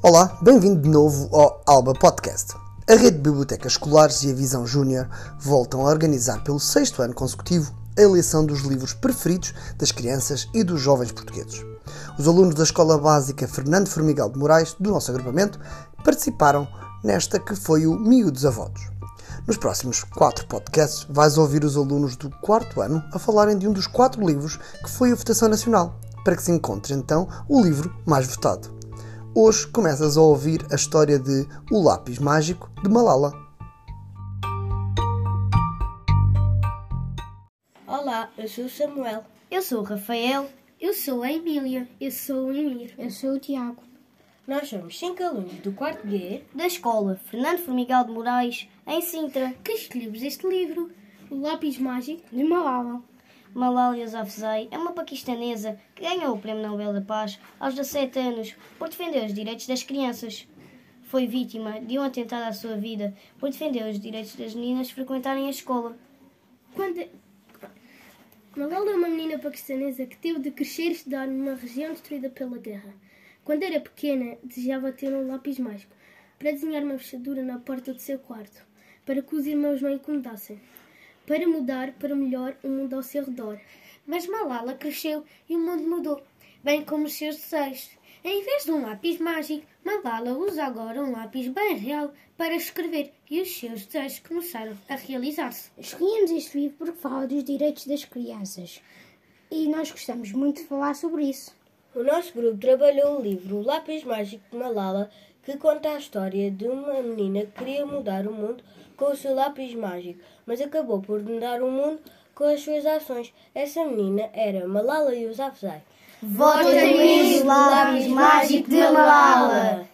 Olá, bem-vindo de novo ao Alba Podcast. A rede de bibliotecas escolares e a Visão Júnior voltam a organizar pelo sexto ano consecutivo a eleição dos livros preferidos das crianças e dos jovens portugueses. Os alunos da Escola Básica Fernando Formigal de Moraes, do nosso agrupamento, participaram nesta que foi o Miúdos Avodos. Nos próximos quatro podcasts vais ouvir os alunos do quarto ano a falarem de um dos quatro livros que foi a votação nacional, para que se encontre então o livro mais votado. Hoje começas a ouvir a história de O Lápis Mágico de Malala. Olá, eu sou o Samuel. Eu sou o Rafael. Eu sou a Emília. Eu sou o Emir. Eu sou o Tiago. Nós somos cinco alunos do quarto B da escola Fernando Formigal de Moraes, em Sintra, que escolhemos este livro, O Lápis Mágico de Malala. Malala Yousafzai é uma paquistanesa que ganhou o Prémio Nobel da Paz aos 17 anos por defender os direitos das crianças. Foi vítima de um atentado à sua vida por defender os direitos das meninas frequentarem a escola. Quando... Malala é uma menina paquistanesa que teve de crescer e estudar numa região destruída pela guerra. Quando era pequena, desejava ter um lápis mágico para desenhar uma fechadura na porta do seu quarto, para que os irmãos não incomodassem para mudar para melhor o mundo ao seu redor. Mas Malala cresceu e o mundo mudou, bem como os seus desejos. Em vez de um lápis mágico, Malala usa agora um lápis bem real para escrever e os seus desejos começaram a realizar-se. Escolhemos este livro porque fala dos direitos das crianças e nós gostamos muito de falar sobre isso. O nosso grupo trabalhou o livro O Lápis Mágico de Malala, que conta a história de uma menina que queria mudar o mundo com o seu lápis mágico, mas acabou por mudar o mundo com as suas ações. Essa menina era Malala Yousafzai. Votem no lápis mágico de Malala!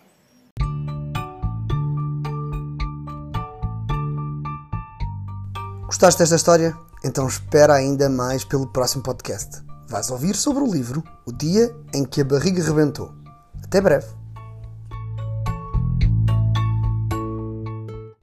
Gostaste desta história? Então espera ainda mais pelo próximo podcast. Vais ouvir sobre o livro O Dia em que a Barriga Rebentou. Até breve!